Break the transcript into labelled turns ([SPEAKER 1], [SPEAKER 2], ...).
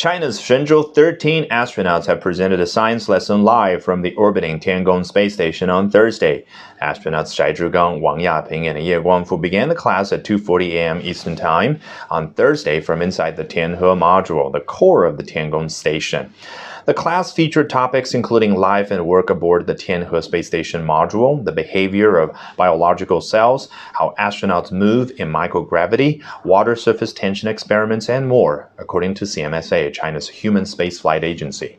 [SPEAKER 1] China's Shenzhou 13 astronauts have presented a science lesson live from the orbiting Tiangong space station on Thursday. Astronauts Zhai Zhigang, Wang Yaping, and Ye Guangfu began the class at 2:40 a.m. Eastern Time on Thursday from inside the Tianhe module, the core of the Tiangong station. The class featured topics including life and work aboard the Tianhe space station module, the behavior of biological cells, how astronauts move in microgravity, water surface tension experiments, and more, according to CMSA, China's human spaceflight agency.